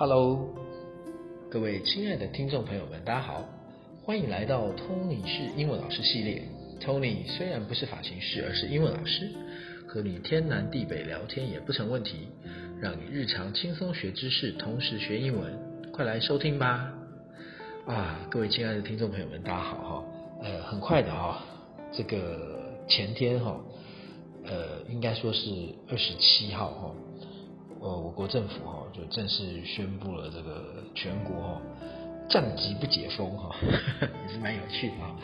Hello，各位亲爱的听众朋友们，大家好，欢迎来到 Tony 是英文老师系列。Tony 虽然不是发型师，而是英文老师，和你天南地北聊天也不成问题，让你日常轻松学知识，同时学英文，快来收听吧！啊，各位亲爱的听众朋友们，大家好哈，呃，很快的啊，这个前天哈。呃，应该说是二十七号哈，呃，我国政府哈就正式宣布了这个全国哈降级不解封哈，也是蛮有趣的啊。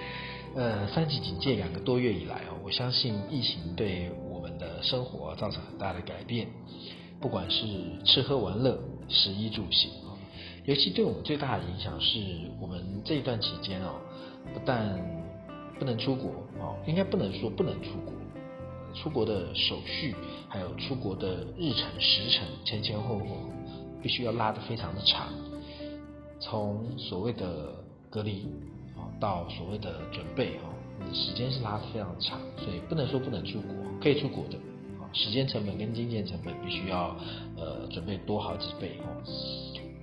呃，三级警戒两个多月以来哦，我相信疫情对我们的生活造成很大的改变，不管是吃喝玩乐、食衣住行啊，尤其对我们最大的影响是我们这一段期间哦，不但不能出国哦，应该不能说不能出国。出国的手续，还有出国的日程时程，前前后后必须要拉得非常的长。从所谓的隔离啊，到所谓的准备啊，时间是拉得非常长，所以不能说不能出国，可以出国的啊，时间成本跟金钱成本必须要呃准备多好几倍哦。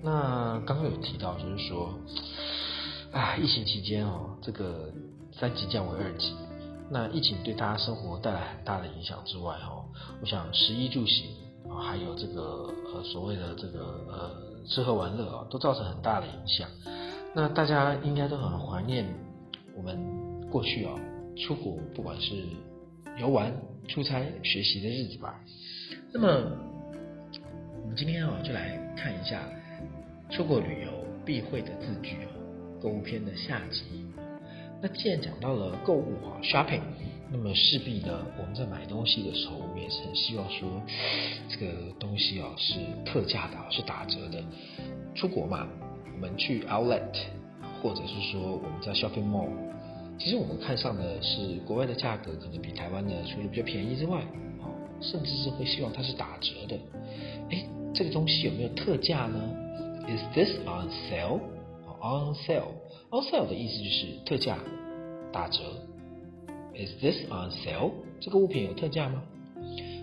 那刚刚有提到就是说，啊，疫情期间哦，这个三级降为二级。那疫情对大家生活带来很大的影响之外，哈，我想食衣住行啊，还有这个呃所谓的这个呃吃喝玩乐啊，都造成很大的影响。那大家应该都很怀念我们过去啊出国，不管是游玩、出差、学习的日子吧。那么我们今天啊就来看一下出国旅游必会的字句啊，购物篇的下集。那既然讲到了购物啊，shopping，那么势必呢，我们在买东西的时候，我们也是很希望说，这个东西啊是特价的，是打折的。出国嘛，我们去 outlet，或者是说我们在 shopping mall，其实我们看上的是国外的价格，可能比台湾的除了比较便宜之外，哦，甚至是会希望它是打折的。哎，这个东西有没有特价呢？Is this on sale？On sale。On sale 的意思就是特价、打折。Is this on sale？这个物品有特价吗？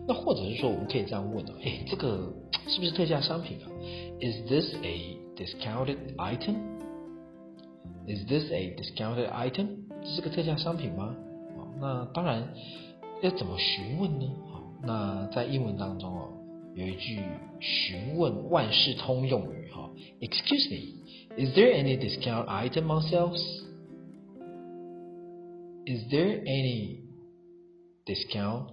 那或者是说，我们可以这样问的：哎，这个是不是特价商品啊？Is this a discounted item？Is this a discounted item？这是个特价商品吗？啊，那当然要怎么询问呢？好，那在英文当中哦，有一句询问万事通用语哈，Excuse me。Is there any discount item on sales? Is there any discount?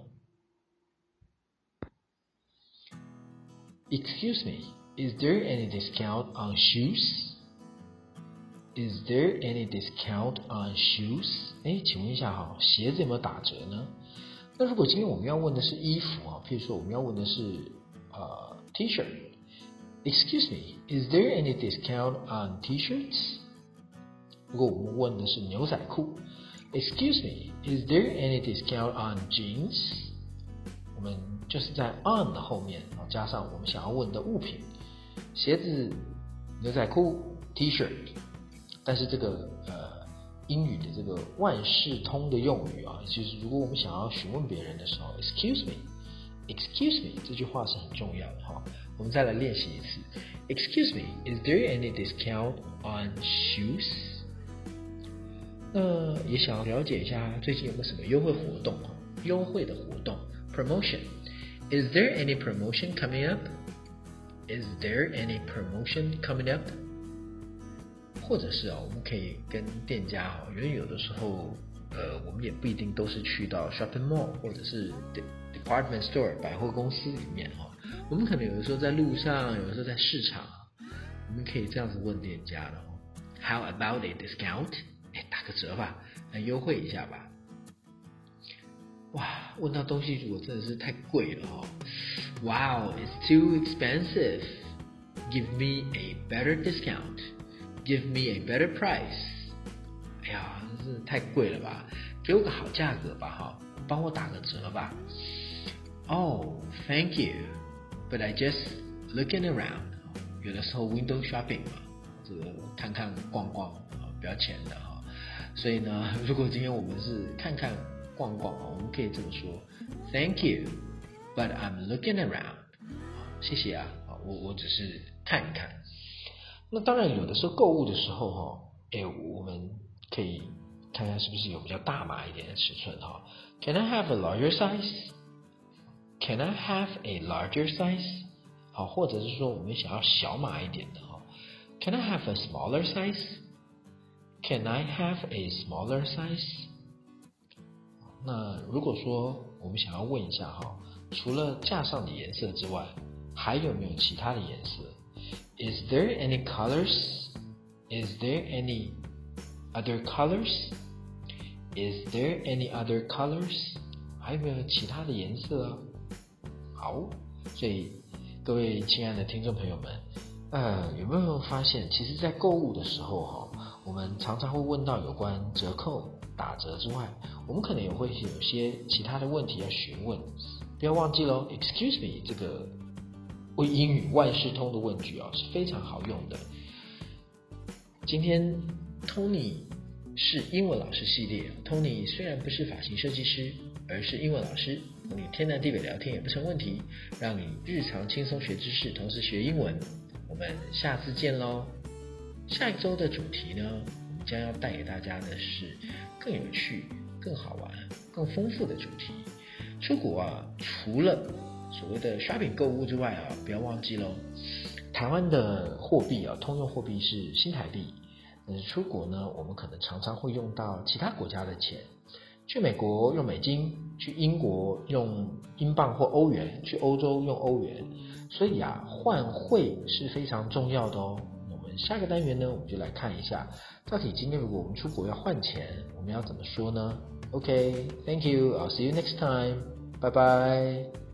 Excuse me, is there any discount on shoes? Is there any discount on shoes? 哎，请问一下哈，鞋子有没有打折呢？那如果今天我们要问的是衣服啊，譬如说我们要问的是 呃 T-shirt。Excuse me, is there any discount on T-shirts? 如果我们问的是牛仔裤，Excuse me, is there any discount on jeans? 我们就是在 on 的后面加上我们想要问的物品，鞋子、牛仔裤、T-shirt。但是这个呃英语的这个万事通的用语啊，就是如果我们想要询问别人的时候，Excuse me, Excuse me 这句话是很重要的哈。我们再来练习一次。Excuse me, is there any discount on shoes？那也想要了解一下最近有没有什么优惠活动啊？优惠的活动，promotion。Is there any promotion coming up? Is there any promotion coming up? 或者是啊，我们可以跟店家啊，因为有的时候，呃，我们也不一定都是去到 shopping mall 或者是 department store 百货公司里面哈。我们可能有的时候在路上，有的时候在市场，我们可以这样子问店家的哦。How about a discount？哎，打个折吧，来优惠一下吧。哇，问到东西如果真的是太贵了哦。Wow，it's too expensive. Give me a better discount. Give me a better price. 哎呀，真是太贵了吧？给我个好价格吧，哈，帮我打个折吧。Oh，thank you. But I just looking around，有的时候 window shopping 嘛，这个看看逛逛啊，不要钱的哈。所以呢，如果今天我们是看看逛逛啊，我们可以这么说：Thank you，but I'm looking around。谢谢啊，我我只是看一看。那当然有的时候购物的时候哈，哎，我们可以看看是不是有比较大码一点的尺寸哈。Can I have a larger size? Can I have a larger size? 好，或者是说我们想要小码一点的哈。Can I have a smaller size? Can I have a smaller size? 那如果说我们想要问一下哈，除了架上的颜色之外，还有没有其他的颜色？Is there any colors? Is there any other colors? Is there any other colors? 还有没有其他的颜色？好，所以各位亲爱的听众朋友们，呃，有没有发现，其实，在购物的时候哈，我们常常会问到有关折扣、打折之外，我们可能也会有些其他的问题要询问。不要忘记喽，Excuse me，这个。为英语万事通的问句啊是非常好用的。今天 Tony 是英文老师系列，Tony 虽然不是发型设计师，而是英文老师，和你天南地北聊天也不成问题，让你日常轻松学知识，同时学英文。我们下次见喽！下一周的主题呢，我们将要带给大家的是更有趣、更好玩、更丰富的主题。出国啊，除了所谓的 shopping 购物之外啊，不要忘记喽。台湾的货币啊，通用货币是新台币。但是出国呢，我们可能常常会用到其他国家的钱。去美国用美金，去英国用英镑或欧元，去欧洲用欧元。所以啊，换汇是非常重要的哦。我们下个单元呢，我们就来看一下，到底今天如果我们出国要换钱，我们要怎么说呢？OK，Thank you，I'll see you next time，拜拜。